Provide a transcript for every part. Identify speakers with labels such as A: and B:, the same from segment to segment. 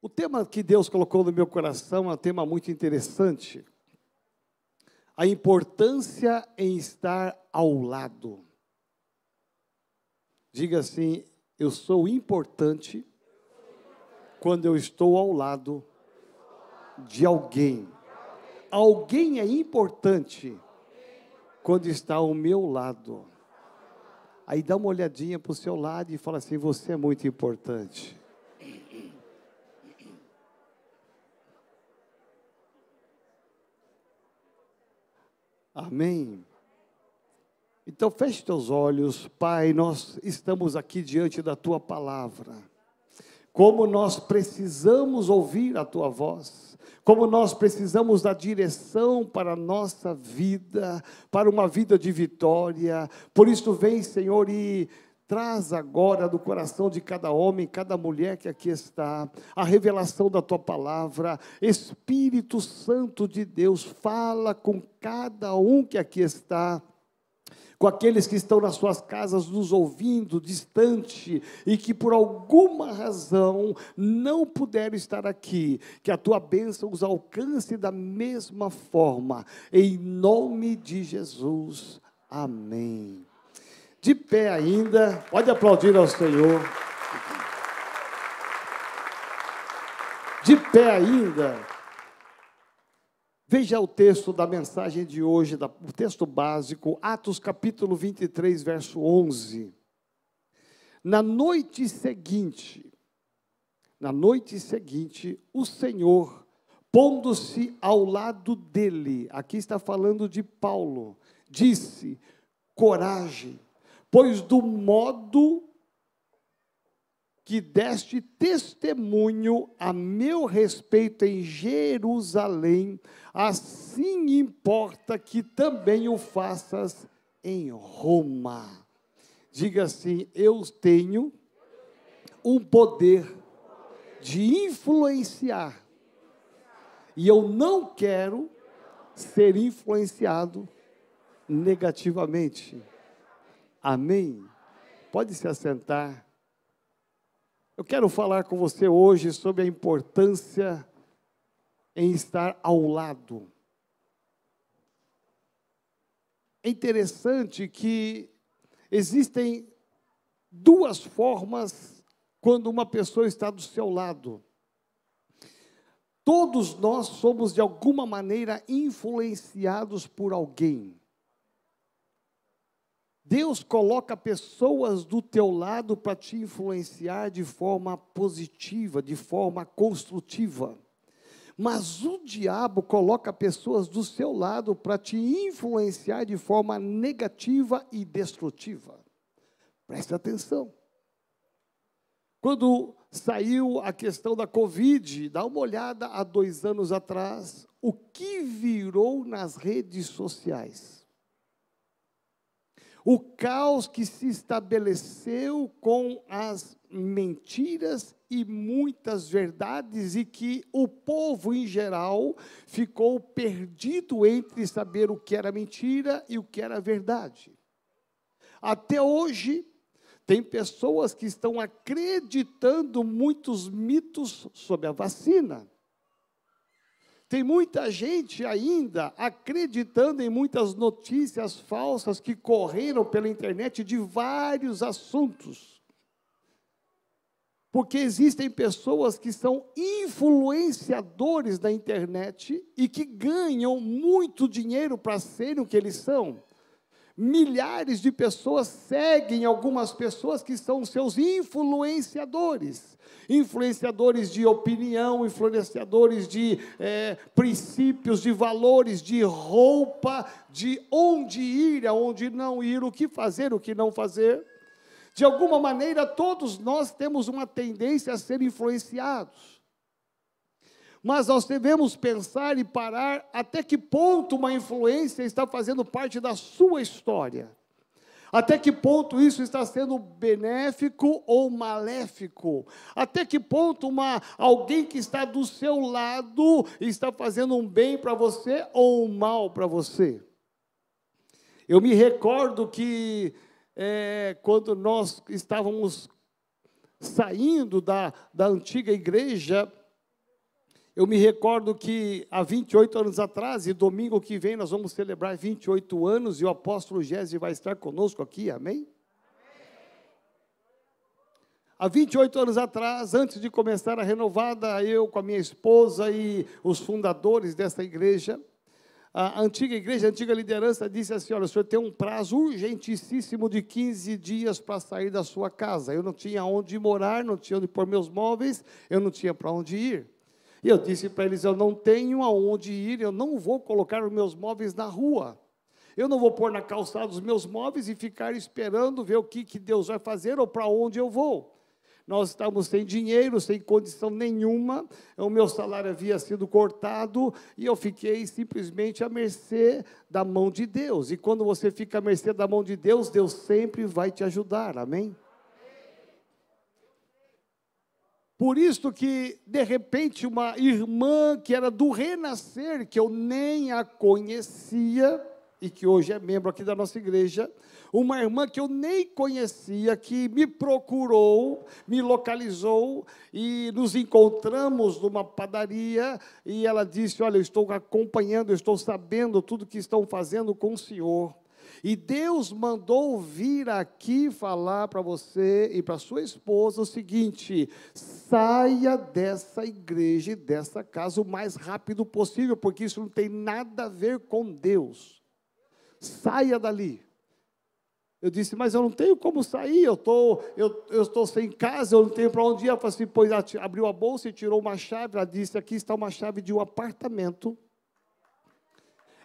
A: O tema que Deus colocou no meu coração é um tema muito interessante. A importância em estar ao lado. Diga assim: eu sou importante quando eu estou ao lado de alguém. Alguém é importante quando está ao meu lado. Aí dá uma olhadinha para o seu lado e fala assim: você é muito importante. Amém. Então feche teus olhos, Pai, nós estamos aqui diante da tua palavra. Como nós precisamos ouvir a tua voz, como nós precisamos da direção para a nossa vida, para uma vida de vitória. Por isso, vem, Senhor, e Traz agora do coração de cada homem, cada mulher que aqui está, a revelação da tua palavra. Espírito Santo de Deus, fala com cada um que aqui está com aqueles que estão nas suas casas nos ouvindo, distante, e que por alguma razão não puderam estar aqui, que a tua bênção os alcance da mesma forma, em nome de Jesus. Amém de pé ainda, pode aplaudir ao Senhor. De pé ainda, veja o texto da mensagem de hoje, o texto básico, Atos capítulo 23, verso 11. Na noite seguinte, na noite seguinte, o Senhor, pondo-se ao lado dele, aqui está falando de Paulo, disse: coragem, pois do modo que deste testemunho a meu respeito em Jerusalém, assim importa que também o faças em Roma. Diga assim: eu tenho um poder de influenciar, e eu não quero ser influenciado negativamente. Amém? Pode se assentar. Eu quero falar com você hoje sobre a importância em estar ao lado. É interessante que existem duas formas quando uma pessoa está do seu lado. Todos nós somos de alguma maneira influenciados por alguém. Deus coloca pessoas do teu lado para te influenciar de forma positiva, de forma construtiva. Mas o diabo coloca pessoas do seu lado para te influenciar de forma negativa e destrutiva. Preste atenção. Quando saiu a questão da Covid, dá uma olhada há dois anos atrás, o que virou nas redes sociais o caos que se estabeleceu com as mentiras e muitas verdades, e que o povo em geral ficou perdido entre saber o que era mentira e o que era verdade. Até hoje, tem pessoas que estão acreditando muitos mitos sobre a vacina. Tem muita gente ainda acreditando em muitas notícias falsas que correram pela internet de vários assuntos. Porque existem pessoas que são influenciadores da internet e que ganham muito dinheiro para serem o que eles são. Milhares de pessoas seguem algumas pessoas que são seus influenciadores influenciadores de opinião, influenciadores de é, princípios, de valores, de roupa, de onde ir, aonde não ir, o que fazer, o que não fazer. De alguma maneira, todos nós temos uma tendência a ser influenciados. Mas nós devemos pensar e parar até que ponto uma influência está fazendo parte da sua história. Até que ponto isso está sendo benéfico ou maléfico? Até que ponto uma, alguém que está do seu lado está fazendo um bem para você ou um mal para você? Eu me recordo que é, quando nós estávamos saindo da, da antiga igreja, Eu me recordo que há 28 anos atrás, e domingo que vem nós vamos celebrar 28 anos, e o apóstolo Gésio vai estar conosco aqui, amém? Há 28 anos atrás, antes de começar a renovada, eu com a minha esposa e os fundadores dessa igreja, a antiga igreja, a antiga liderança disse assim: olha, o senhor tem um prazo urgentíssimo de 15 dias para sair da sua casa. Eu não tinha onde morar, não tinha onde pôr meus móveis, eu não tinha para onde ir. E eu disse para eles: eu não tenho aonde ir, eu não vou colocar os meus móveis na rua. Eu não vou pôr na calçada os meus móveis e ficar esperando ver o que, que Deus vai fazer ou para onde eu vou nós estávamos sem dinheiro, sem condição nenhuma, o meu salário havia sido cortado e eu fiquei simplesmente à mercê da mão de Deus. E quando você fica à mercê da mão de Deus, Deus sempre vai te ajudar, amém? Por isso que, de repente, uma irmã que era do renascer, que eu nem a conhecia, e que hoje é membro aqui da nossa igreja, uma irmã que eu nem conhecia, que me procurou, me localizou e nos encontramos numa padaria e ela disse: Olha, eu estou acompanhando, eu estou sabendo tudo que estão fazendo com o senhor. E Deus mandou vir aqui falar para você e para sua esposa o seguinte: saia dessa igreja e dessa casa o mais rápido possível, porque isso não tem nada a ver com Deus. Saia dali. Eu disse, mas eu não tenho como sair, eu, tô, eu, eu estou sem casa, eu não tenho para onde ir. Ela falou assim, pois abriu a bolsa e tirou uma chave. Ela disse, aqui está uma chave de um apartamento.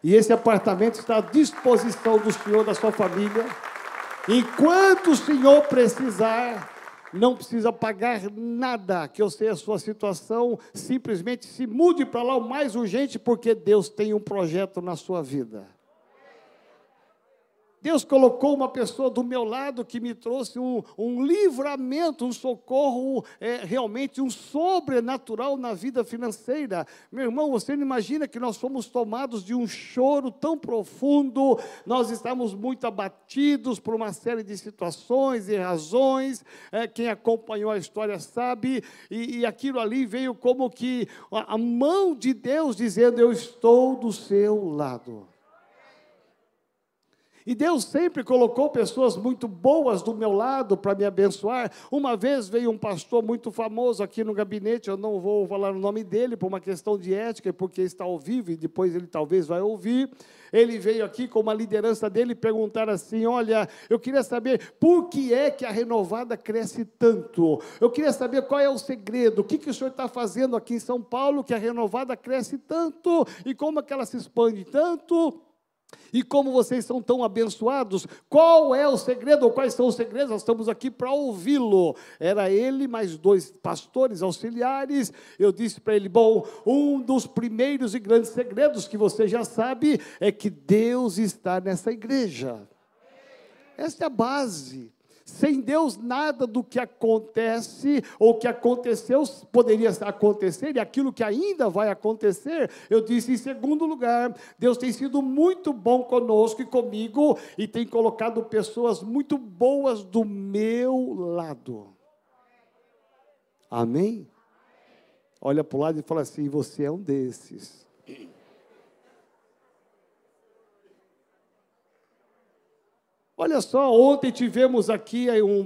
A: E esse apartamento está à disposição do senhor, da sua família. Enquanto o senhor precisar, não precisa pagar nada, que eu sei a sua situação, simplesmente se mude para lá o mais urgente, porque Deus tem um projeto na sua vida. Deus colocou uma pessoa do meu lado que me trouxe um, um livramento, um socorro, é, realmente um sobrenatural na vida financeira. Meu irmão, você não imagina que nós fomos tomados de um choro tão profundo, nós estamos muito abatidos por uma série de situações e razões. É, quem acompanhou a história sabe, e, e aquilo ali veio como que a, a mão de Deus dizendo: Eu estou do seu lado. E Deus sempre colocou pessoas muito boas do meu lado para me abençoar. Uma vez veio um pastor muito famoso aqui no gabinete, eu não vou falar o nome dele por uma questão de ética, porque está ao vivo e depois ele talvez vai ouvir. Ele veio aqui com uma liderança dele perguntar assim: Olha, eu queria saber por que é que a renovada cresce tanto? Eu queria saber qual é o segredo, o que, que o senhor está fazendo aqui em São Paulo que a renovada cresce tanto e como é que ela se expande tanto? E como vocês são tão abençoados, qual é o segredo, ou quais são os segredos? Nós estamos aqui para ouvi-lo. Era ele, mais dois pastores auxiliares. Eu disse para ele: Bom, um dos primeiros e grandes segredos que você já sabe é que Deus está nessa igreja. Essa é a base. Sem Deus, nada do que acontece ou que aconteceu poderia acontecer, e aquilo que ainda vai acontecer, eu disse em segundo lugar, Deus tem sido muito bom conosco e comigo, e tem colocado pessoas muito boas do meu lado. Amém? Olha para o lado e fala assim: você é um desses. Olha só, ontem tivemos aqui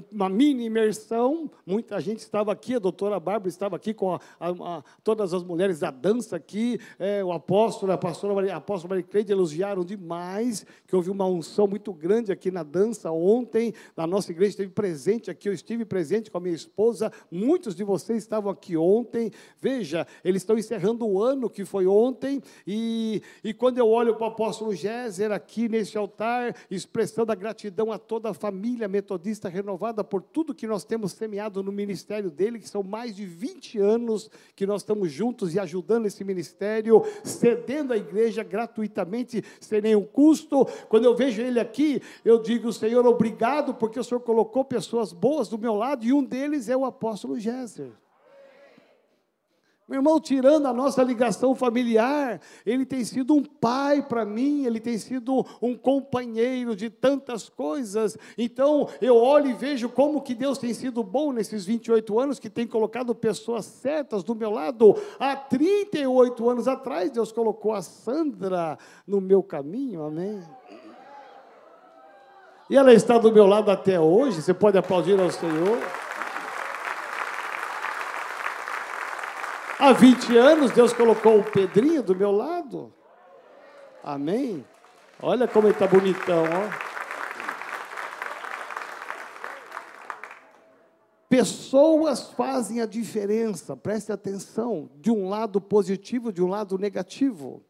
A: uma mini imersão, muita gente estava aqui, a doutora Bárbara estava aqui com a, a, a, todas as mulheres da dança aqui, é, o apóstolo, a pastora a apóstola Maria Cleide elogiaram demais, que houve uma unção muito grande aqui na dança ontem, na nossa igreja esteve presente aqui, eu estive presente com a minha esposa, muitos de vocês estavam aqui ontem, veja, eles estão encerrando o ano que foi ontem, e, e quando eu olho para o apóstolo Géser aqui nesse altar, expressando a gratidão, gratidão a toda a família metodista renovada por tudo que nós temos semeado no ministério dele, que são mais de 20 anos que nós estamos juntos e ajudando esse ministério, cedendo a igreja gratuitamente, sem nenhum custo. Quando eu vejo ele aqui, eu digo, Senhor, obrigado, porque o Senhor colocou pessoas boas do meu lado, e um deles é o apóstolo Géser. Meu irmão, tirando a nossa ligação familiar, ele tem sido um pai para mim, ele tem sido um companheiro de tantas coisas. Então, eu olho e vejo como que Deus tem sido bom nesses 28 anos, que tem colocado pessoas certas do meu lado. Há 38 anos atrás, Deus colocou a Sandra no meu caminho, amém? E ela está do meu lado até hoje, você pode aplaudir ao Senhor. Há 20 anos Deus colocou o Pedrinho do meu lado. Amém? Olha como ele está bonitão, ó. Pessoas fazem a diferença, preste atenção, de um lado positivo, de um lado negativo.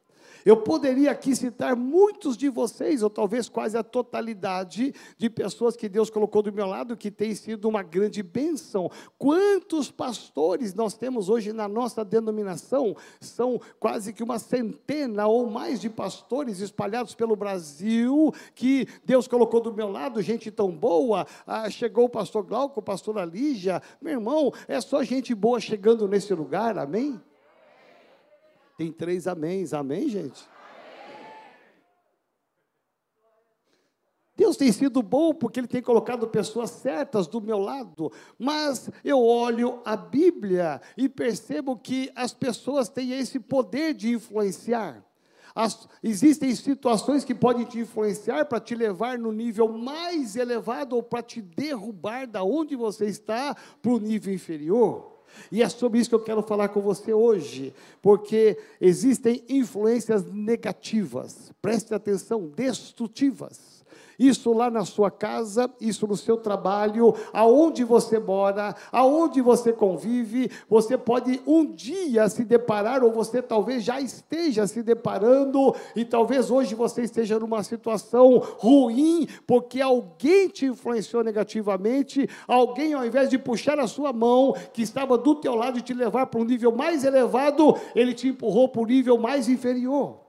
A: Eu poderia aqui citar muitos de vocês, ou talvez quase a totalidade de pessoas que Deus colocou do meu lado, que tem sido uma grande bênção. Quantos pastores nós temos hoje na nossa denominação? São quase que uma centena ou mais de pastores espalhados pelo Brasil, que Deus colocou do meu lado, gente tão boa. Ah, chegou o pastor Glauco, pastora Lígia. Meu irmão, é só gente boa chegando nesse lugar, amém? Tem três améns, amém, gente? Deus tem sido bom porque Ele tem colocado pessoas certas do meu lado, mas eu olho a Bíblia e percebo que as pessoas têm esse poder de influenciar. As, existem situações que podem te influenciar para te levar no nível mais elevado ou para te derrubar da onde você está para o nível inferior. E é sobre isso que eu quero falar com você hoje, porque existem influências negativas, preste atenção, destrutivas isso lá na sua casa, isso no seu trabalho, aonde você mora, aonde você convive, você pode um dia se deparar, ou você talvez já esteja se deparando, e talvez hoje você esteja numa situação ruim, porque alguém te influenciou negativamente, alguém ao invés de puxar a sua mão, que estava do teu lado e te levar para um nível mais elevado, ele te empurrou para um nível mais inferior.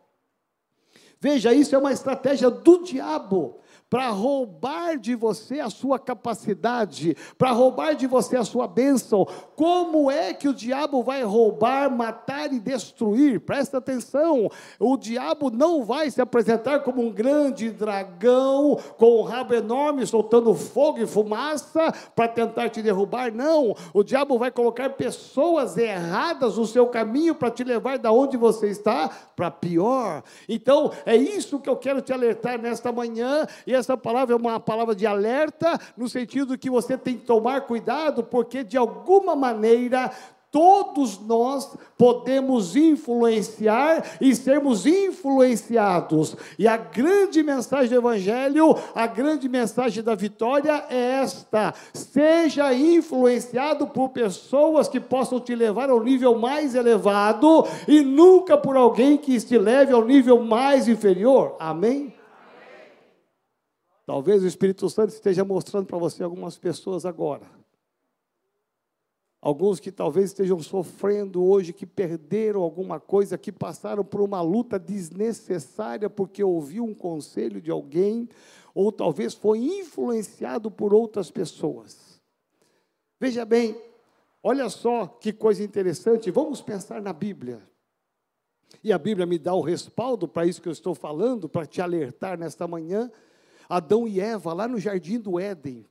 A: Veja, isso é uma estratégia do diabo para roubar de você a sua capacidade, para roubar de você a sua bênção. Como é que o diabo vai roubar, matar e destruir? Presta atenção: o diabo não vai se apresentar como um grande dragão com um rabo enorme soltando fogo e fumaça para tentar te derrubar. Não, o diabo vai colocar pessoas erradas no seu caminho para te levar da onde você está para pior. Então, é isso que eu quero te alertar nesta manhã. E essa palavra é uma palavra de alerta, no sentido que você tem que tomar cuidado, porque de alguma maneira todos nós podemos influenciar e sermos influenciados. E a grande mensagem do Evangelho, a grande mensagem da vitória é esta: seja influenciado por pessoas que possam te levar ao nível mais elevado e nunca por alguém que te leve ao nível mais inferior. Amém? Talvez o Espírito Santo esteja mostrando para você algumas pessoas agora. Alguns que talvez estejam sofrendo hoje, que perderam alguma coisa, que passaram por uma luta desnecessária porque ouviu um conselho de alguém, ou talvez foi influenciado por outras pessoas. Veja bem, olha só que coisa interessante, vamos pensar na Bíblia. E a Bíblia me dá o respaldo para isso que eu estou falando, para te alertar nesta manhã. Adão e Eva, lá no jardim do Éden.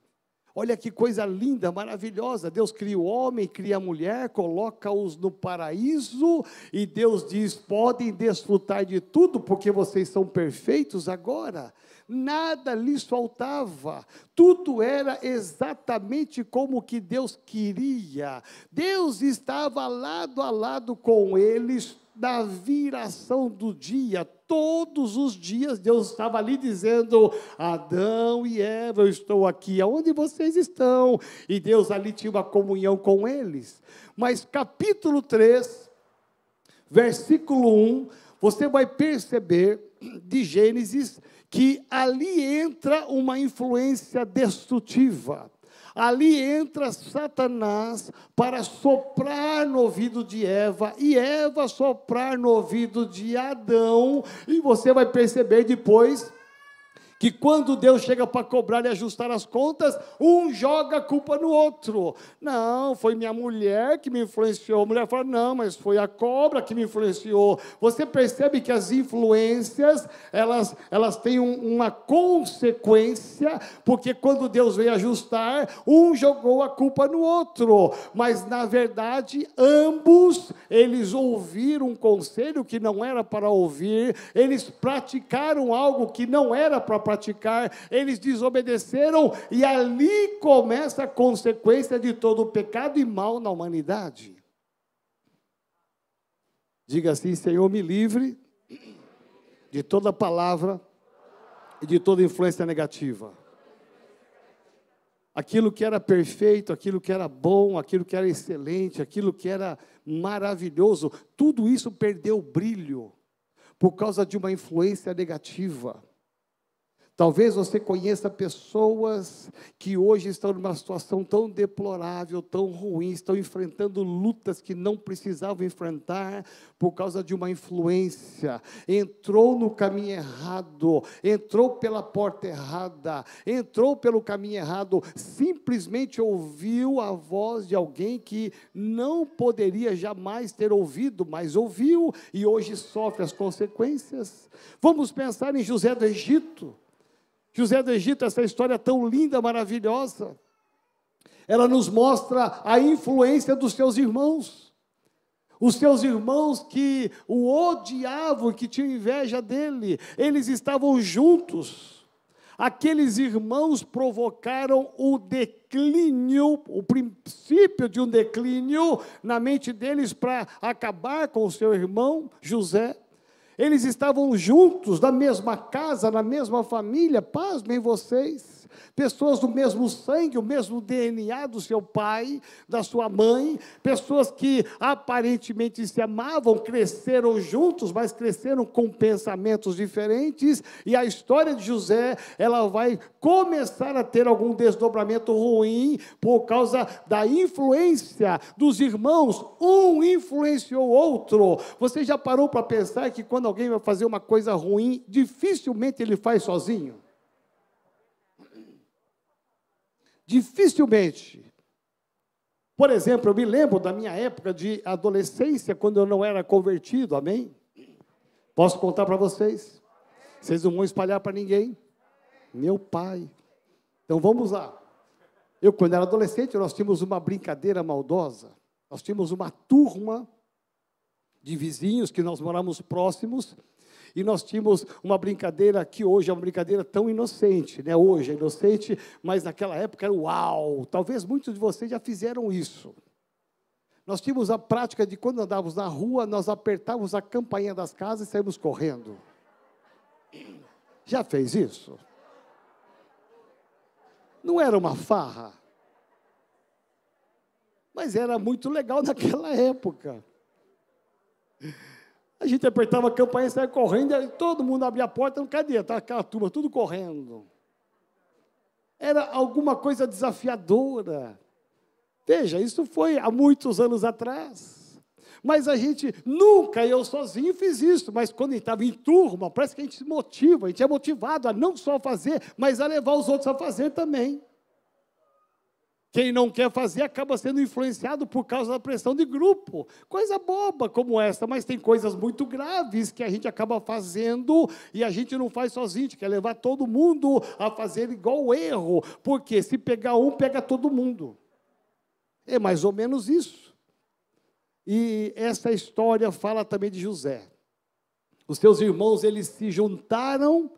A: Olha que coisa linda, maravilhosa. Deus cria o homem, cria a mulher, coloca-os no paraíso, e Deus diz: podem desfrutar de tudo, porque vocês são perfeitos agora. Nada lhes faltava, tudo era exatamente como que Deus queria. Deus estava lado a lado com eles, da viração do dia, todos os dias Deus estava ali dizendo: Adão e Eva, eu estou aqui, aonde vocês estão? E Deus ali tinha uma comunhão com eles. Mas capítulo 3, versículo 1, você vai perceber de Gênesis que ali entra uma influência destrutiva. Ali entra Satanás para soprar no ouvido de Eva e Eva soprar no ouvido de Adão, e você vai perceber depois que quando Deus chega para cobrar e ajustar as contas, um joga a culpa no outro. Não, foi minha mulher que me influenciou. A mulher fala, não, mas foi a cobra que me influenciou. Você percebe que as influências, elas, elas têm um, uma consequência, porque quando Deus veio ajustar, um jogou a culpa no outro. Mas, na verdade, ambos, eles ouviram um conselho que não era para ouvir, eles praticaram algo que não era para praticar, eles desobedeceram, e ali começa a consequência de todo o pecado e mal na humanidade. Diga assim: Senhor, me livre de toda palavra e de toda influência negativa. Aquilo que era perfeito, aquilo que era bom, aquilo que era excelente, aquilo que era maravilhoso, tudo isso perdeu brilho por causa de uma influência negativa. Talvez você conheça pessoas que hoje estão numa situação tão deplorável, tão ruim, estão enfrentando lutas que não precisavam enfrentar por causa de uma influência. Entrou no caminho errado, entrou pela porta errada, entrou pelo caminho errado, simplesmente ouviu a voz de alguém que não poderia jamais ter ouvido, mas ouviu e hoje sofre as consequências. Vamos pensar em José do Egito. José do Egito, essa história tão linda, maravilhosa, ela nos mostra a influência dos seus irmãos. Os seus irmãos que o odiavam, que tinham inveja dele, eles estavam juntos. Aqueles irmãos provocaram o declínio, o princípio de um declínio na mente deles para acabar com o seu irmão José. Eles estavam juntos, na mesma casa, na mesma família, pasmem vocês pessoas do mesmo sangue, o mesmo DNA do seu pai, da sua mãe, pessoas que aparentemente se amavam, cresceram juntos, mas cresceram com pensamentos diferentes, e a história de José, ela vai começar a ter algum desdobramento ruim por causa da influência dos irmãos, um influenciou o outro. Você já parou para pensar que quando alguém vai fazer uma coisa ruim, dificilmente ele faz sozinho? Dificilmente. Por exemplo, eu me lembro da minha época de adolescência, quando eu não era convertido, amém? Posso contar para vocês? Vocês não vão espalhar para ninguém. Meu pai. Então vamos lá. Eu, quando era adolescente, nós tínhamos uma brincadeira maldosa. Nós tínhamos uma turma de vizinhos que nós moramos próximos e nós tínhamos uma brincadeira que hoje é uma brincadeira tão inocente, né? Hoje é inocente, mas naquela época era uau. Talvez muitos de vocês já fizeram isso. Nós tínhamos a prática de quando andávamos na rua, nós apertávamos a campainha das casas e saímos correndo. Já fez isso? Não era uma farra, mas era muito legal naquela época. A gente apertava a campainha, saia correndo, todo mundo abria a porta, não cadê? Estava aquela turma, tudo correndo. Era alguma coisa desafiadora. Veja, isso foi há muitos anos atrás. Mas a gente nunca, eu sozinho, fiz isso. Mas quando a gente estava em turma, parece que a gente se motiva, a gente é motivado a não só fazer, mas a levar os outros a fazer também. Quem não quer fazer acaba sendo influenciado por causa da pressão de grupo. Coisa boba como essa, mas tem coisas muito graves que a gente acaba fazendo e a gente não faz sozinho, a gente quer levar todo mundo a fazer igual o erro, porque se pegar um, pega todo mundo. É mais ou menos isso. E essa história fala também de José. Os seus irmãos, eles se juntaram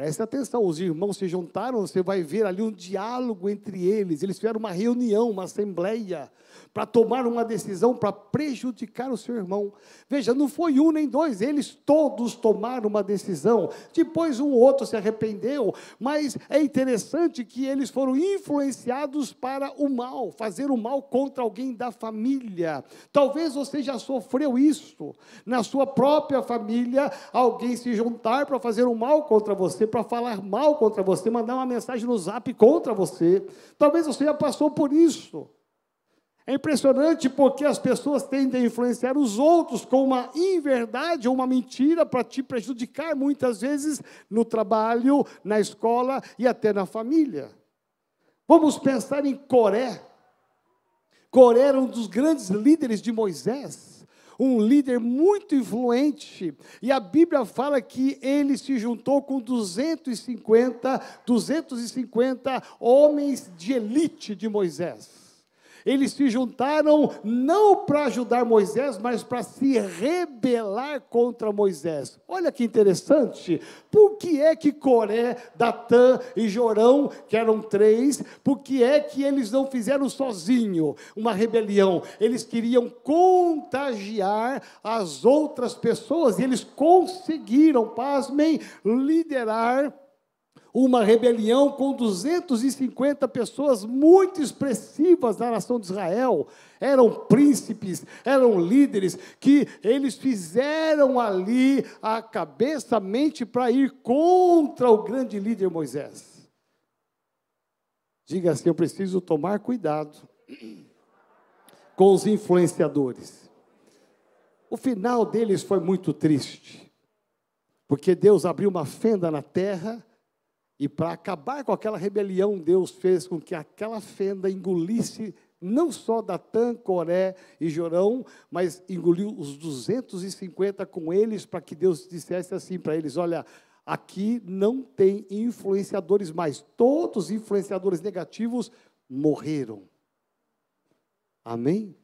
A: Preste atenção, os irmãos se juntaram, você vai ver ali um diálogo entre eles. Eles fizeram uma reunião, uma assembleia para tomar uma decisão para prejudicar o seu irmão. Veja, não foi um nem dois, eles todos tomaram uma decisão. Depois um outro se arrependeu, mas é interessante que eles foram influenciados para o mal, fazer o mal contra alguém da família. Talvez você já sofreu isso na sua própria família, alguém se juntar para fazer o mal contra você, para falar mal contra você, mandar uma mensagem no zap contra você. Talvez você já passou por isso. É impressionante porque as pessoas tendem a influenciar os outros com uma inverdade ou uma mentira para te prejudicar, muitas vezes no trabalho, na escola e até na família. Vamos pensar em Coré. Coré era um dos grandes líderes de Moisés, um líder muito influente, e a Bíblia fala que ele se juntou com 250, 250 homens de elite de Moisés. Eles se juntaram não para ajudar Moisés, mas para se rebelar contra Moisés. Olha que interessante. Por que é que Coré, Datã e Jorão, que eram três, por que é que eles não fizeram sozinho uma rebelião? Eles queriam contagiar as outras pessoas e eles conseguiram, pasmem, liderar uma rebelião com 250 pessoas muito expressivas na nação de Israel. Eram príncipes, eram líderes, que eles fizeram ali a cabeça, a mente para ir contra o grande líder Moisés. Diga assim: eu preciso tomar cuidado com os influenciadores. O final deles foi muito triste, porque Deus abriu uma fenda na terra e para acabar com aquela rebelião, Deus fez com que aquela fenda engolisse não só Datã, Coré e Jorão, mas engoliu os 250 com eles, para que Deus dissesse assim para eles: olha, aqui não tem influenciadores mais, todos os influenciadores negativos morreram. Amém?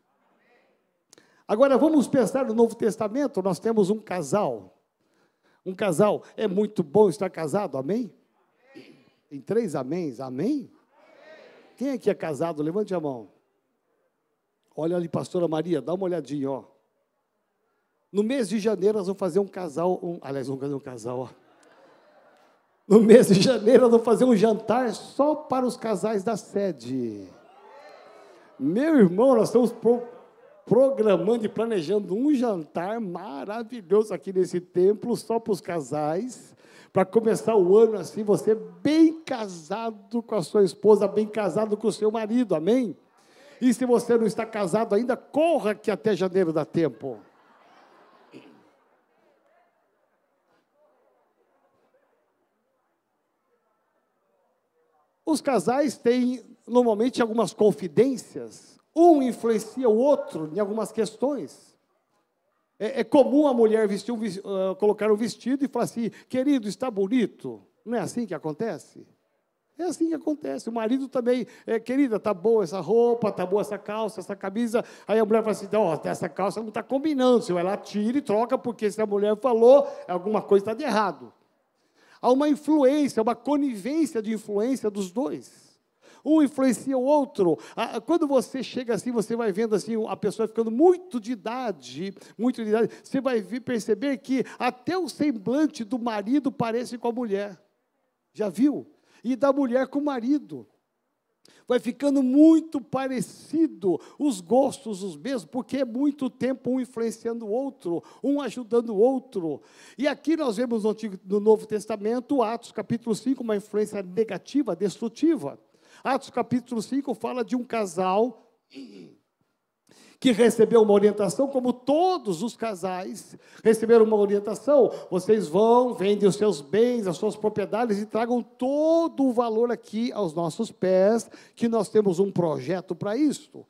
A: Agora vamos pensar no Novo Testamento, nós temos um casal. Um casal, é muito bom estar casado, amém? Tem três améns, amém? Quem aqui é casado? Levante a mão. Olha ali, pastora Maria, dá uma olhadinha, ó. No mês de janeiro nós vamos fazer um casal, um, aliás, vamos fazer um casal, ó. No mês de janeiro nós vamos fazer um jantar só para os casais da sede. Meu irmão, nós estamos pro, programando e planejando um jantar maravilhoso aqui nesse templo, só para os casais para começar o ano assim, você bem casado com a sua esposa, bem casado com o seu marido, amém? E se você não está casado ainda, corra que até janeiro dá tempo. Os casais têm normalmente algumas confidências, um influencia o outro em algumas questões. É, é comum a mulher vestir um, uh, colocar um vestido e falar assim, querido, está bonito. Não é assim que acontece? É assim que acontece. O marido também, é, querida, tá boa essa roupa, tá boa essa calça, essa camisa. Aí a mulher fala assim, oh, essa calça não está combinando. Você vai lá, tira e troca, porque se a mulher falou, alguma coisa está de errado. Há uma influência, uma conivência de influência dos dois um influencia o outro. Quando você chega assim, você vai vendo assim a pessoa ficando muito de idade, muito de idade, você vai perceber que até o semblante do marido parece com a mulher. Já viu? E da mulher com o marido vai ficando muito parecido, os gostos os mesmos, porque é muito tempo um influenciando o outro, um ajudando o outro. E aqui nós vemos no, Antigo, no Novo Testamento, Atos capítulo 5, uma influência negativa, destrutiva. Atos capítulo 5 fala de um casal que recebeu uma orientação, como todos os casais receberam uma orientação. Vocês vão, vendem os seus bens, as suas propriedades e tragam todo o valor aqui aos nossos pés, que nós temos um projeto para isso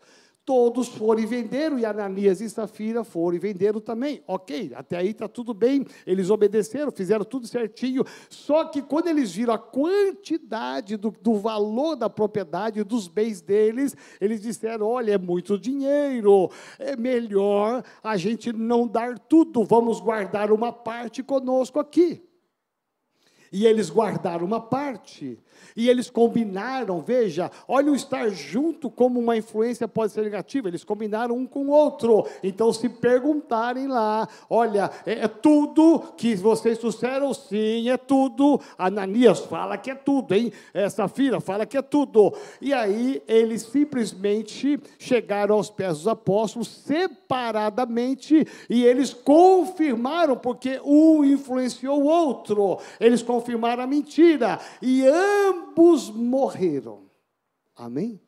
A: todos foram e venderam, e Ananias e Safira foram e venderam também. Ok, até aí está tudo bem, eles obedeceram, fizeram tudo certinho. Só que quando eles viram a quantidade do, do valor da propriedade, dos bens deles, eles disseram: olha, é muito dinheiro, é melhor a gente não dar tudo, vamos guardar uma parte conosco aqui. E eles guardaram uma parte. E eles combinaram, veja, olha o estar junto como uma influência pode ser negativa. Eles combinaram um com o outro. Então, se perguntarem lá, olha, é, é tudo que vocês trouxeram? Sim, é tudo. Ananias fala que é tudo, hein? Essa filha fala que é tudo. E aí, eles simplesmente chegaram aos pés dos apóstolos separadamente e eles confirmaram, porque um influenciou o outro. Eles confirmaram a mentira. E ambos ambos morreram. Amém?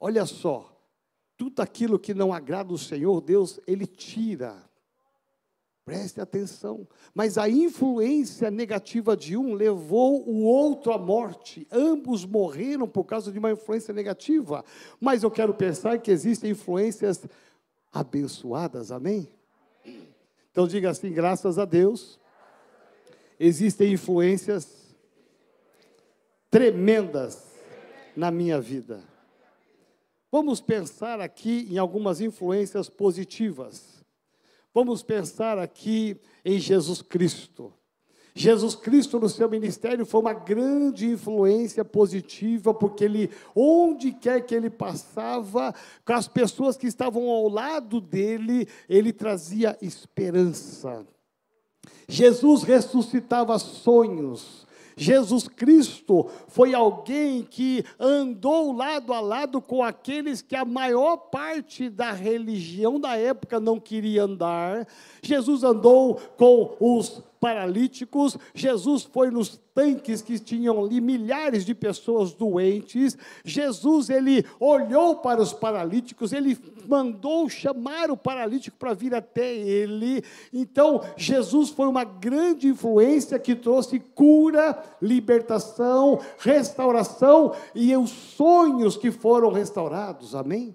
A: olha só, tudo aquilo que não agrada o Senhor, Deus, Ele tira. Preste atenção. Mas a influência negativa de um levou o outro à morte. Ambos morreram por causa de uma influência negativa. Mas eu quero pensar que existem influências abençoadas, amém? Então diga assim: graças a Deus, existem influências tremendas na minha vida. Vamos pensar aqui em algumas influências positivas. Vamos pensar aqui em Jesus Cristo. Jesus Cristo no seu ministério foi uma grande influência positiva, porque ele, onde quer que ele passava, com as pessoas que estavam ao lado dele, ele trazia esperança. Jesus ressuscitava sonhos, Jesus Cristo foi alguém que andou lado a lado com aqueles que a maior parte da religião da época não queria andar. Jesus andou com os paralíticos, Jesus foi nos tanques que tinham ali milhares de pessoas doentes. Jesus, ele olhou para os paralíticos, ele mandou chamar o paralítico para vir até ele. Então, Jesus foi uma grande influência que trouxe cura, libertação, restauração e os sonhos que foram restaurados. Amém?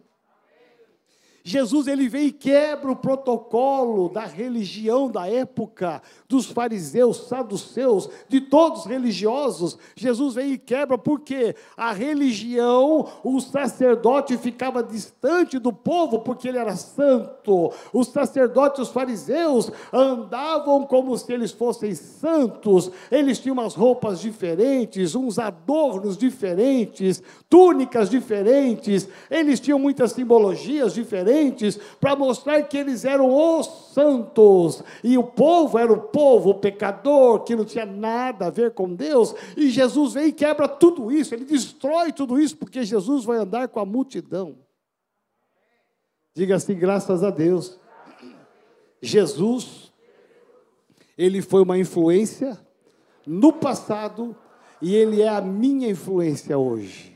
A: Jesus ele vem e quebra o protocolo da religião da época, dos fariseus, saduceus, de todos os religiosos. Jesus vem e quebra porque a religião, o sacerdote ficava distante do povo porque ele era santo. Os sacerdotes, os fariseus andavam como se eles fossem santos. Eles tinham umas roupas diferentes, uns adornos diferentes, túnicas diferentes. Eles tinham muitas simbologias diferentes diferentes para mostrar que eles eram os santos e o povo era o povo pecador que não tinha nada a ver com Deus. E Jesus vem e quebra tudo isso, ele destrói tudo isso porque Jesus vai andar com a multidão. Diga assim, graças a Deus. Jesus, ele foi uma influência no passado e ele é a minha influência hoje.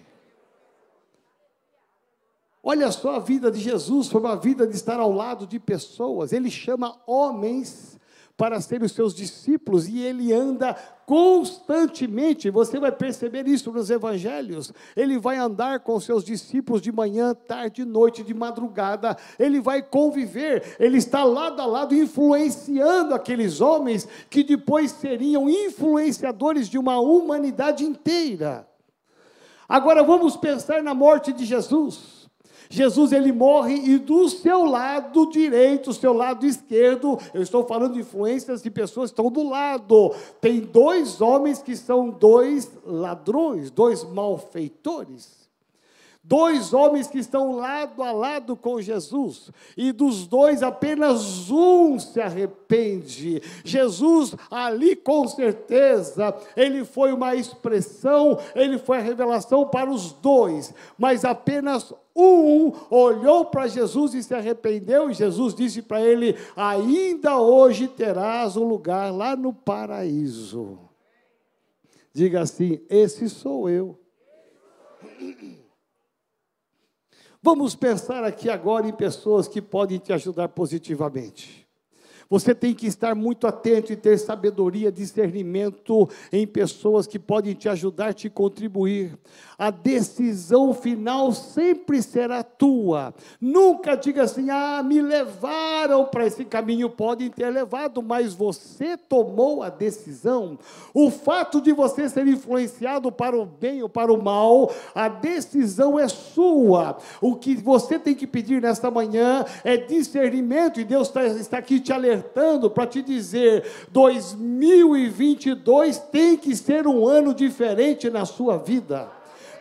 A: Olha só a vida de Jesus, foi uma vida de estar ao lado de pessoas. Ele chama homens para serem os seus discípulos e ele anda constantemente. Você vai perceber isso nos evangelhos. Ele vai andar com seus discípulos de manhã, tarde, noite, de madrugada. Ele vai conviver. Ele está lado a lado influenciando aqueles homens que depois seriam influenciadores de uma humanidade inteira. Agora vamos pensar na morte de Jesus. Jesus ele morre e do seu lado direito, seu lado esquerdo, eu estou falando de influências de pessoas que estão do lado. Tem dois homens que são dois ladrões, dois malfeitores. Dois homens que estão lado a lado com Jesus, e dos dois apenas um se arrepende. Jesus, ali com certeza, ele foi uma expressão, ele foi a revelação para os dois, mas apenas um olhou para Jesus e se arrependeu, e Jesus disse para ele: Ainda hoje terás um lugar lá no paraíso. Diga assim: Esse sou eu. Vamos pensar aqui agora em pessoas que podem te ajudar positivamente. Você tem que estar muito atento e ter sabedoria, discernimento em pessoas que podem te ajudar, te contribuir. A decisão final sempre será tua. Nunca diga assim: ah, me levaram para esse caminho. Podem ter levado, mas você tomou a decisão. O fato de você ser influenciado para o bem ou para o mal, a decisão é sua. O que você tem que pedir nesta manhã é discernimento, e Deus está, aqui te alertando alertando para te dizer: 2022 tem que ser um ano diferente na sua vida.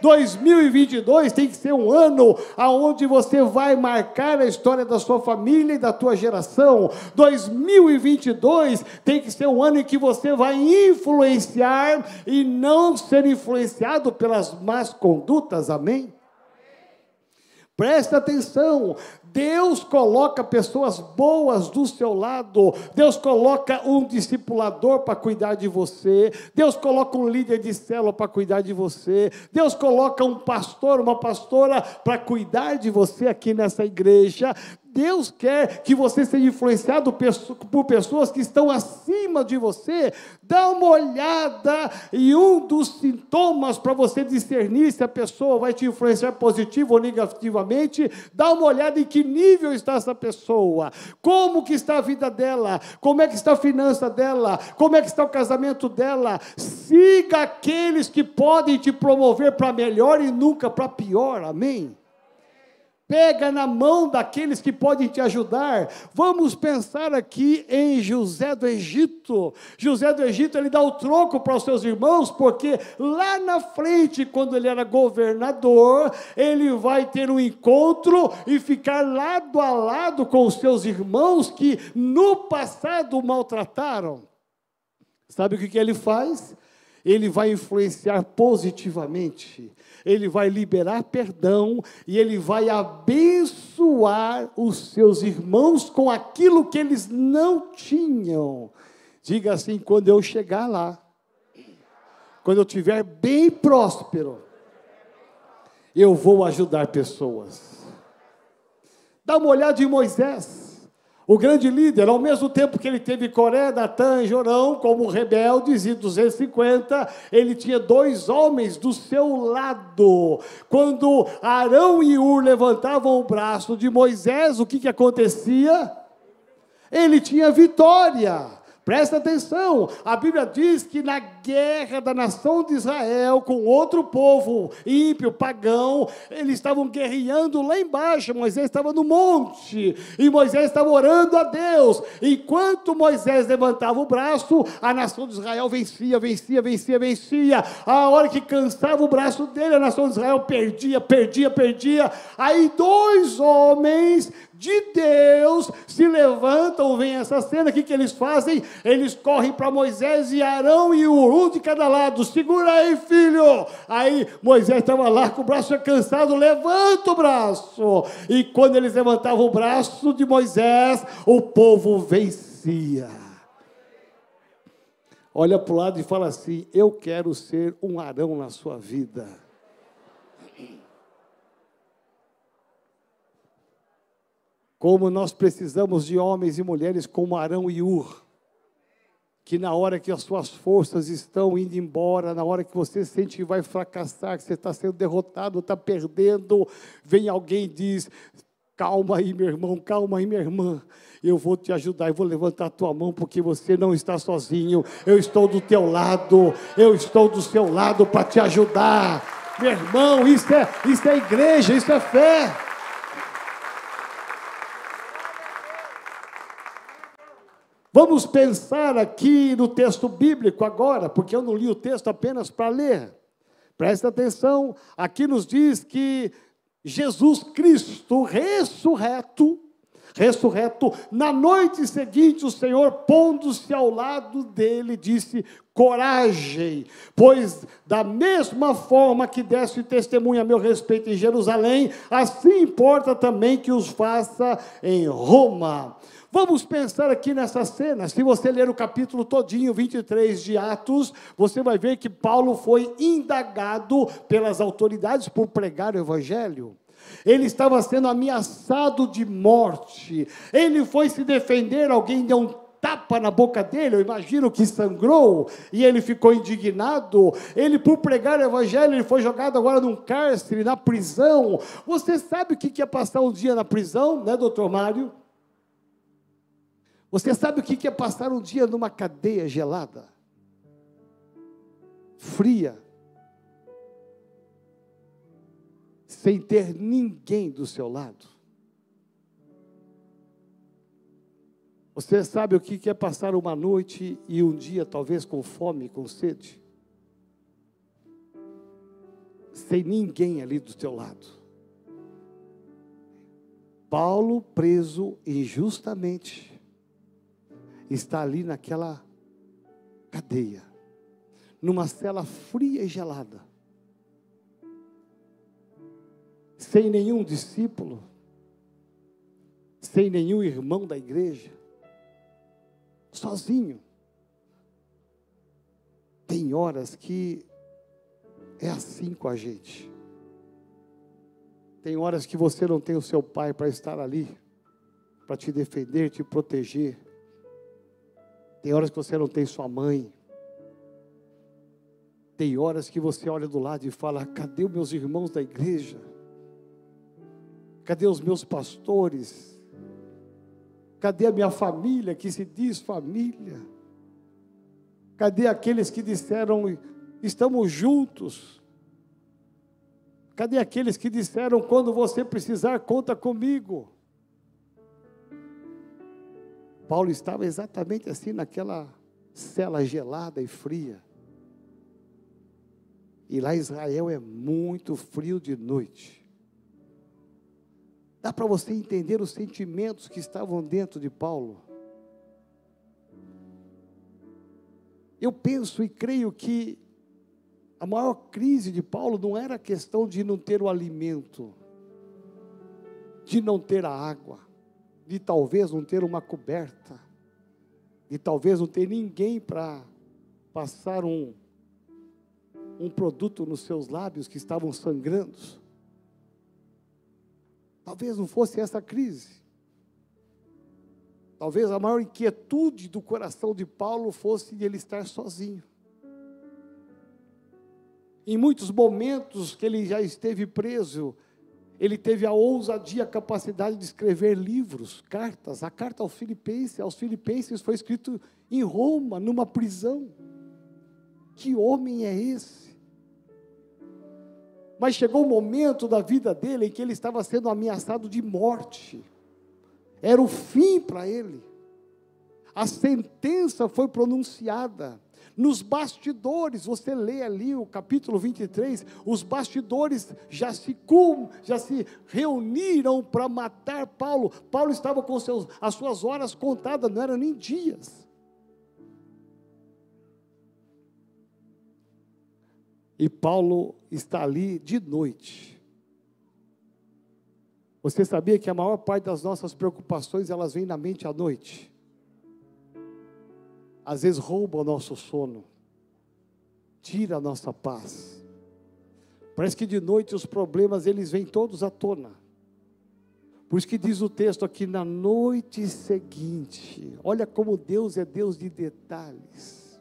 A: 2022 tem que ser um ano aonde você vai marcar a história da sua família e da tua geração. 2022 tem que ser um ano em que você vai influenciar e não ser influenciado pelas más condutas. Amém? Presta atenção, Deus coloca pessoas boas do seu lado, Deus coloca um discipulador para cuidar de você, Deus coloca um líder de célula para cuidar de você, Deus coloca um pastor, uma pastora para cuidar de você aqui nessa igreja, Deus quer que você seja influenciado por pessoas que estão acima de você. Dá uma olhada e um dos sintomas para você discernir se a pessoa vai te influenciar positivo ou negativamente, dá uma olhada em que nível está essa pessoa, como que está a vida dela, como é que está a finança dela, como é que está o casamento dela. Siga aqueles que podem te promover para melhor e nunca para pior. Amém. Pega na mão daqueles que podem te ajudar. Vamos pensar aqui em José do Egito. José do Egito, ele dá o troco para os seus irmãos, porque lá na frente, quando ele era governador, ele vai ter um encontro e ficar lado a lado com os seus irmãos que no passado o maltrataram. Sabe o que, que ele faz? Ele vai influenciar positivamente ele vai liberar perdão e ele vai abençoar os seus irmãos com aquilo que eles não tinham. Diga assim: quando eu chegar lá, quando eu estiver bem próspero, eu vou ajudar pessoas. Dá uma olhada em Moisés. O grande líder, ao mesmo tempo que ele teve Coré, Datã e Jorão como rebeldes e 250, ele tinha dois homens do seu lado. Quando Arão e Ur levantavam o braço de Moisés, o que, que acontecia? Ele tinha vitória. Presta atenção, a Bíblia diz que na guerra da nação de Israel com outro povo ímpio, pagão, eles estavam guerreando lá embaixo. Moisés estava no monte e Moisés estava orando a Deus. Enquanto Moisés levantava o braço, a nação de Israel vencia, vencia, vencia, vencia. A hora que cansava o braço dele, a nação de Israel perdia, perdia, perdia. Aí dois homens de Deus se levantam, vem essa cena, o que, que eles fazem? Eles correm para Moisés e Arão e o um de cada lado, segura aí, filho. Aí Moisés estava lá com o braço cansado, levanta o braço. E quando eles levantavam o braço de Moisés, o povo vencia. Olha para o lado e fala assim: Eu quero ser um Arão na sua vida. Como nós precisamos de homens e mulheres como Arão e Ur, que na hora que as suas forças estão indo embora, na hora que você sente que vai fracassar, que você está sendo derrotado, está perdendo, vem alguém e diz: Calma aí, meu irmão, calma aí, minha irmã. Eu vou te ajudar, eu vou levantar a tua mão, porque você não está sozinho. Eu estou do teu lado, eu estou do seu lado para te ajudar. Meu irmão, isso é, isso é igreja, isso é fé. Vamos pensar aqui no texto bíblico agora, porque eu não li o texto apenas para ler. Presta atenção, aqui nos diz que Jesus Cristo ressurreto, ressurreto, na noite seguinte o Senhor, pondo-se ao lado dele, disse: coragem, pois da mesma forma que desse testemunho a meu respeito em Jerusalém, assim importa também que os faça em Roma. Vamos pensar aqui nessa cena. Se você ler o capítulo todinho, 23 de Atos, você vai ver que Paulo foi indagado pelas autoridades por pregar o evangelho. Ele estava sendo ameaçado de morte. Ele foi se defender, alguém deu um tapa na boca dele, eu imagino que sangrou, e ele ficou indignado. Ele, por pregar o evangelho, ele foi jogado agora num cárcere, na prisão. Você sabe o que é passar um dia na prisão, né, doutor Mário? Você sabe o que é passar um dia numa cadeia gelada? Fria. Sem ter ninguém do seu lado. Você sabe o que é passar uma noite e um dia, talvez com fome, com sede? Sem ninguém ali do seu lado. Paulo preso injustamente está ali naquela cadeia, numa cela fria e gelada, sem nenhum discípulo, sem nenhum irmão da igreja, sozinho. Tem horas que é assim com a gente. Tem horas que você não tem o seu pai para estar ali, para te defender, te proteger. Tem horas que você não tem sua mãe. Tem horas que você olha do lado e fala: cadê os meus irmãos da igreja? Cadê os meus pastores? Cadê a minha família que se diz família? Cadê aqueles que disseram estamos juntos? Cadê aqueles que disseram quando você precisar, conta comigo? Paulo estava exatamente assim naquela cela gelada e fria. E lá Israel é muito frio de noite. Dá para você entender os sentimentos que estavam dentro de Paulo. Eu penso e creio que a maior crise de Paulo não era a questão de não ter o alimento, de não ter a água, de talvez não ter uma coberta, de talvez não ter ninguém para passar um, um produto nos seus lábios que estavam sangrando. Talvez não fosse essa crise. Talvez a maior inquietude do coração de Paulo fosse de ele estar sozinho. Em muitos momentos que ele já esteve preso, ele teve a ousadia, a capacidade de escrever livros, cartas. A carta aos Filipenses, aos Filipenses foi escrito em Roma, numa prisão. Que homem é esse? Mas chegou o um momento da vida dele em que ele estava sendo ameaçado de morte. Era o fim para ele. A sentença foi pronunciada. Nos bastidores, você lê ali o capítulo 23, os bastidores já se cum, já se reuniram para matar Paulo. Paulo estava com seus, as suas horas contadas, não eram nem dias. E Paulo está ali de noite. Você sabia que a maior parte das nossas preocupações elas vêm na mente à noite? Às vezes rouba o nosso sono, tira a nossa paz. Parece que de noite os problemas eles vêm todos à tona. Por isso que diz o texto aqui na noite seguinte. Olha como Deus é Deus de detalhes.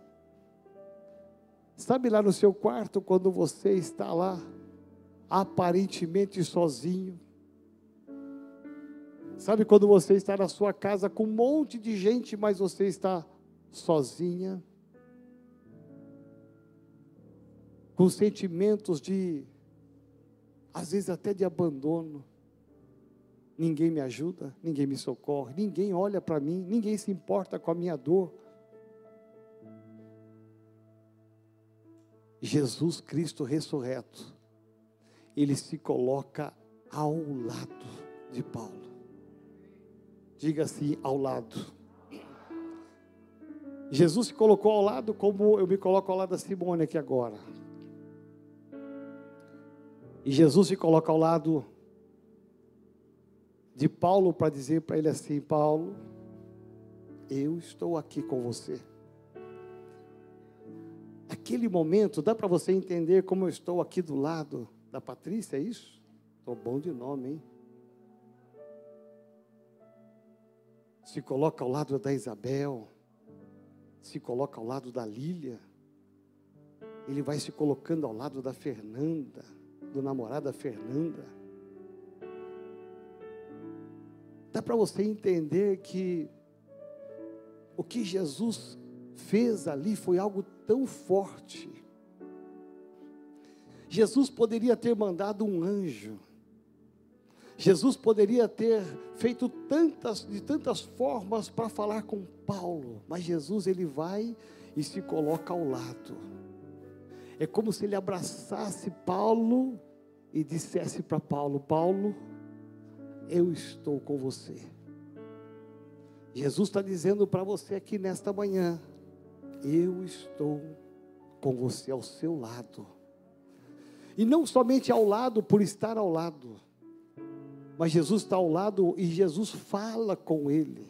A: Sabe lá no seu quarto, quando você está lá, aparentemente sozinho? Sabe quando você está na sua casa com um monte de gente, mas você está sozinha? Com sentimentos de, às vezes até de abandono. Ninguém me ajuda, ninguém me socorre, ninguém olha para mim, ninguém se importa com a minha dor. Jesus Cristo ressurreto, ele se coloca ao lado de Paulo. Diga assim, ao lado. Jesus se colocou ao lado como eu me coloco ao lado da Simone aqui agora. E Jesus se coloca ao lado de Paulo para dizer para ele assim: Paulo, eu estou aqui com você. Aquele momento, dá para você entender como eu estou aqui do lado da Patrícia, é isso? Estou bom de nome, hein? Se coloca ao lado da Isabel, se coloca ao lado da Lília, ele vai se colocando ao lado da Fernanda, do namorado da Fernanda. Dá para você entender que o que Jesus fez ali foi algo tão forte. Jesus poderia ter mandado um anjo. Jesus poderia ter feito tantas de tantas formas para falar com Paulo, mas Jesus ele vai e se coloca ao lado. É como se ele abraçasse Paulo e dissesse para Paulo: Paulo, eu estou com você. Jesus está dizendo para você aqui nesta manhã: eu estou com você ao seu lado. E não somente ao lado por estar ao lado, Mas Jesus está ao lado e Jesus fala com ele.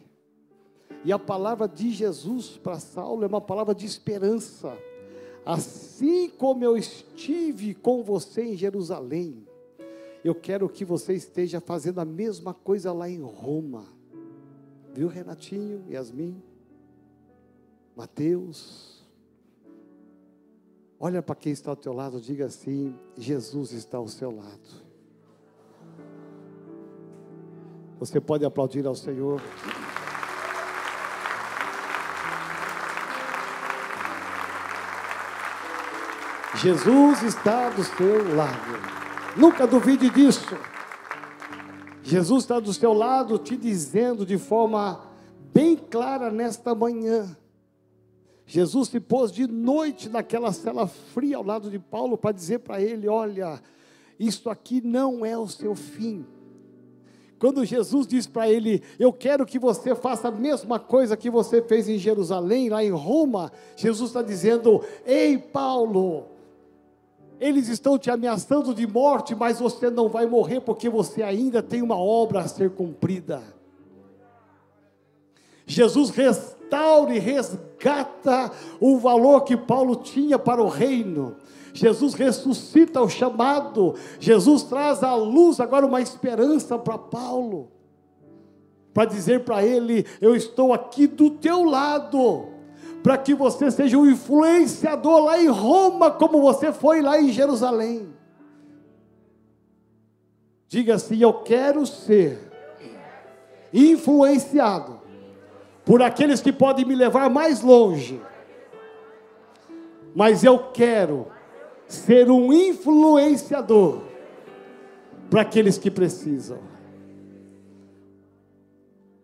A: E a palavra de Jesus para Saulo é uma palavra de esperança. Assim como eu estive com você em Jerusalém, eu quero que você esteja fazendo a mesma coisa lá em Roma. Viu, Renatinho, Yasmin, Mateus? Olha para quem está ao teu lado, diga assim: Jesus está ao seu lado. Você pode aplaudir ao Senhor. Jesus está do seu lado. Nunca duvide disso. Jesus está do seu lado, te dizendo de forma bem clara nesta manhã. Jesus se pôs de noite naquela cela fria ao lado de Paulo para dizer para ele: Olha, isto aqui não é o seu fim. Quando Jesus diz para ele: Eu quero que você faça a mesma coisa que você fez em Jerusalém, lá em Roma, Jesus está dizendo: Ei, Paulo, eles estão te ameaçando de morte, mas você não vai morrer porque você ainda tem uma obra a ser cumprida. Jesus restaura e resgata o valor que Paulo tinha para o reino. Jesus ressuscita o chamado. Jesus traz à luz agora uma esperança para Paulo. Para dizer para ele: Eu estou aqui do teu lado para que você seja um influenciador lá em Roma, como você foi lá em Jerusalém. Diga assim: Eu quero ser influenciado por aqueles que podem me levar mais longe, mas eu quero ser um influenciador para aqueles que precisam.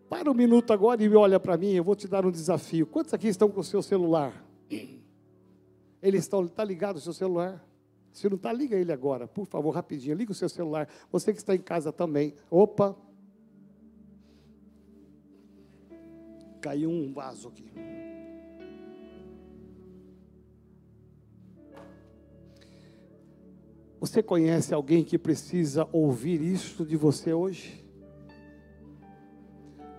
A: Para um minuto agora e olha para mim, eu vou te dar um desafio. Quantos aqui estão com o seu celular? Ele está, está ligado o seu celular? Se não está, liga ele agora, por favor, rapidinho. Liga o seu celular. Você que está em casa também. Opa! Caiu um vaso aqui. Você conhece alguém que precisa ouvir isso de você hoje?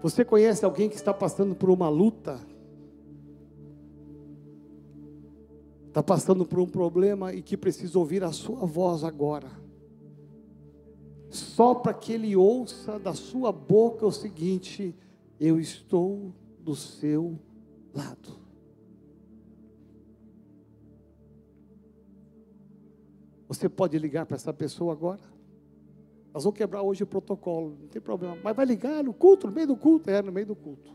A: Você conhece alguém que está passando por uma luta? Está passando por um problema e que precisa ouvir a sua voz agora. Só para que ele ouça da sua boca o seguinte: Eu estou do seu lado. Você pode ligar para essa pessoa agora? Nós vamos quebrar hoje o protocolo, não tem problema. Mas vai ligar no culto, no meio do culto? É, no meio do culto.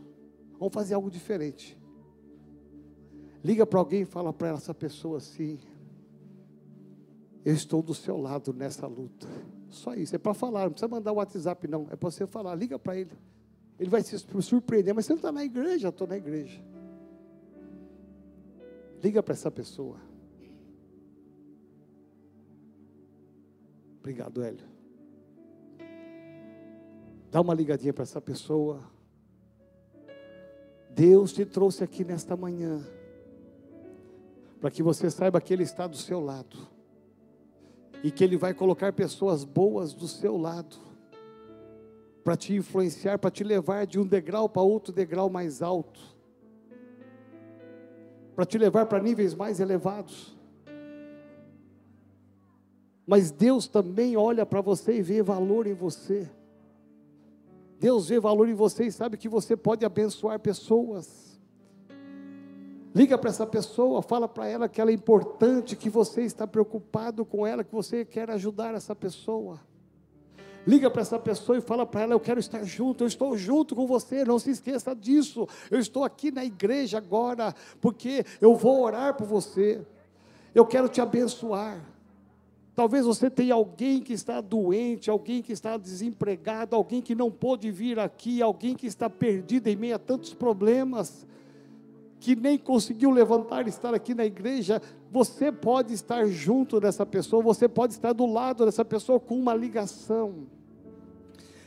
A: Vamos fazer algo diferente. Liga para alguém e fala para essa pessoa assim: Eu estou do seu lado nessa luta. Só isso, é para falar, não precisa mandar o WhatsApp, não. É para você falar, liga para ele. Ele vai se surpreender, mas você não está na igreja, estou na igreja. Liga para essa pessoa. Obrigado, Hélio. Dá uma ligadinha para essa pessoa. Deus te trouxe aqui nesta manhã para que você saiba que Ele está do seu lado e que Ele vai colocar pessoas boas do seu lado para te influenciar, para te levar de um degrau para outro degrau mais alto, para te levar para níveis mais elevados. Mas Deus também olha para você e vê valor em você. Deus vê valor em você e sabe que você pode abençoar pessoas. Liga para essa pessoa, fala para ela que ela é importante, que você está preocupado com ela, que você quer ajudar essa pessoa. Liga para essa pessoa e fala para ela: Eu quero estar junto, eu estou junto com você, não se esqueça disso. Eu estou aqui na igreja agora, porque eu vou orar por você. Eu quero te abençoar. Talvez você tenha alguém que está doente, alguém que está desempregado, alguém que não pôde vir aqui, alguém que está perdido em meio a tantos problemas, que nem conseguiu levantar e estar aqui na igreja. Você pode estar junto dessa pessoa, você pode estar do lado dessa pessoa com uma ligação.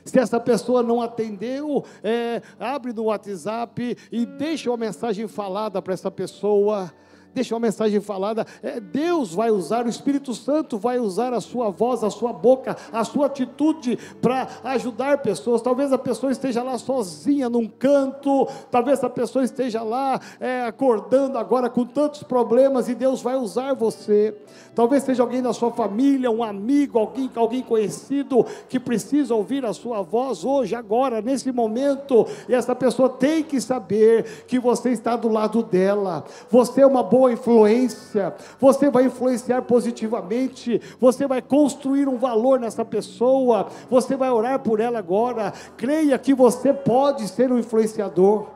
A: Se essa pessoa não atendeu, é, abre no WhatsApp e deixa uma mensagem falada para essa pessoa Deixa uma mensagem falada. É, Deus vai usar, o Espírito Santo vai usar a sua voz, a sua boca, a sua atitude para ajudar pessoas. Talvez a pessoa esteja lá sozinha num canto, talvez a pessoa esteja lá é, acordando agora com tantos problemas e Deus vai usar você. Talvez seja alguém da sua família, um amigo, alguém, alguém conhecido que precisa ouvir a sua voz hoje, agora, nesse momento. E essa pessoa tem que saber que você está do lado dela. Você é uma boa influência. Você vai influenciar positivamente. Você vai construir um valor nessa pessoa. Você vai orar por ela agora. Creia que você pode ser um influenciador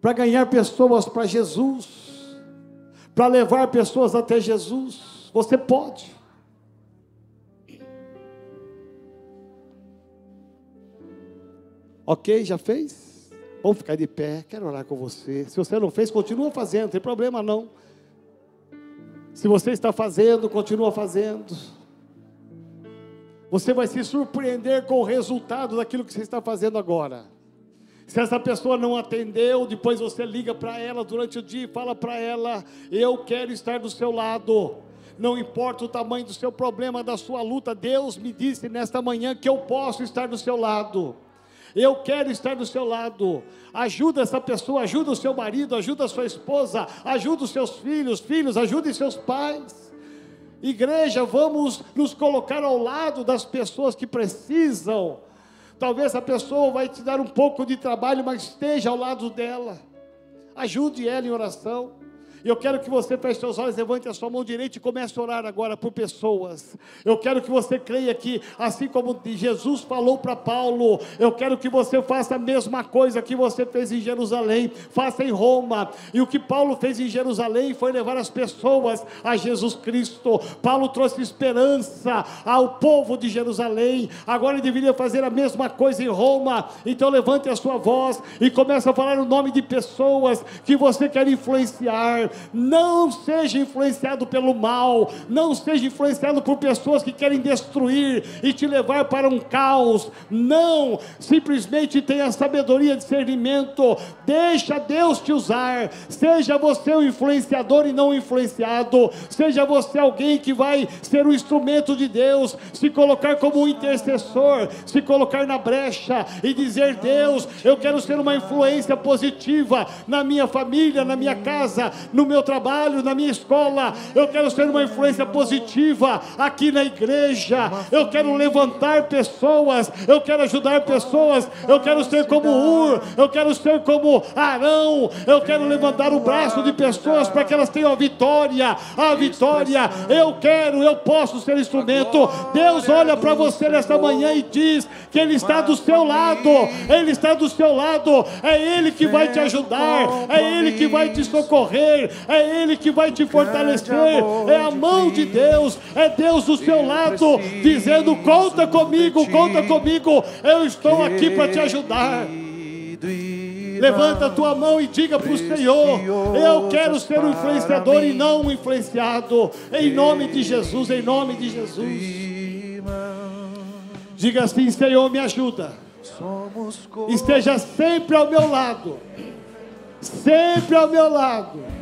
A: para ganhar pessoas para Jesus para levar pessoas até Jesus. Você pode. Ok, já fez? Vamos ficar de pé, quero orar com você. Se você não fez, continua fazendo, não tem problema não. Se você está fazendo, continua fazendo. Você vai se surpreender com o resultado daquilo que você está fazendo agora. Se essa pessoa não atendeu, depois você liga para ela durante o dia e fala para ela: Eu quero estar do seu lado. Não importa o tamanho do seu problema, da sua luta, Deus me disse nesta manhã que eu posso estar do seu lado. Eu quero estar do seu lado. Ajuda essa pessoa, ajuda o seu marido, ajuda a sua esposa, ajuda os seus filhos, filhos, ajude seus pais. Igreja, vamos nos colocar ao lado das pessoas que precisam Talvez a pessoa vai te dar um pouco de trabalho, mas esteja ao lado dela. Ajude ela em oração. Eu quero que você feche seus olhos, levante a sua mão direita e comece a orar agora por pessoas. Eu quero que você creia que, assim como Jesus falou para Paulo, eu quero que você faça a mesma coisa que você fez em Jerusalém, faça em Roma. E o que Paulo fez em Jerusalém foi levar as pessoas a Jesus Cristo. Paulo trouxe esperança ao povo de Jerusalém. Agora ele deveria fazer a mesma coisa em Roma. Então levante a sua voz e comece a falar o nome de pessoas que você quer influenciar não seja influenciado pelo mal, não seja influenciado por pessoas que querem destruir e te levar para um caos. Não, simplesmente tenha sabedoria, discernimento, deixa Deus te usar. Seja você um influenciador e não influenciado, seja você alguém que vai ser um instrumento de Deus, se colocar como um intercessor, se colocar na brecha e dizer: Deus, eu quero ser uma influência positiva na minha família, na minha casa, no no meu trabalho, na minha escola. Eu quero ser uma influência positiva aqui na igreja. Eu quero levantar pessoas. Eu quero ajudar pessoas. Eu quero ser como Ur. Eu quero ser como Arão. Eu quero levantar o braço de pessoas para que elas tenham a vitória. A vitória. Eu quero, eu posso ser instrumento. Deus olha para você nesta manhã e diz que Ele está do seu lado. Ele está do seu lado. É Ele que vai te ajudar. É Ele que vai te socorrer é Ele que vai te fortalecer, é a mão de Deus, é Deus do seu lado, dizendo: conta comigo, conta comigo, eu estou aqui para te ajudar. Levanta a tua mão e diga para o Senhor: Eu quero ser um influenciador e não um influenciado. Em nome de Jesus, em nome de Jesus. Diga assim: Senhor, me ajuda. Esteja sempre ao meu lado. Sempre ao meu lado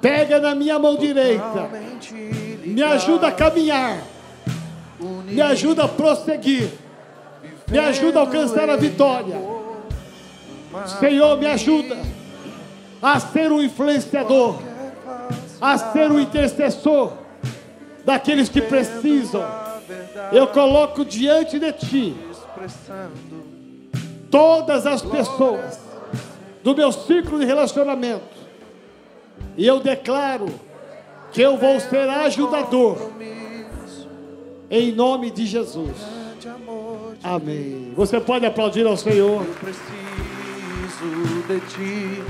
A: Pega na minha mão direita. Me ajuda a caminhar. Me ajuda a prosseguir. Me ajuda a alcançar a vitória. Senhor, me ajuda a ser um influenciador, a ser um intercessor daqueles que precisam. Eu coloco diante de ti todas as pessoas do meu ciclo de relacionamento e eu declaro que eu vou ser ajudador. Em nome de Jesus. Amém. Você pode aplaudir ao Senhor. Eu preciso de ti.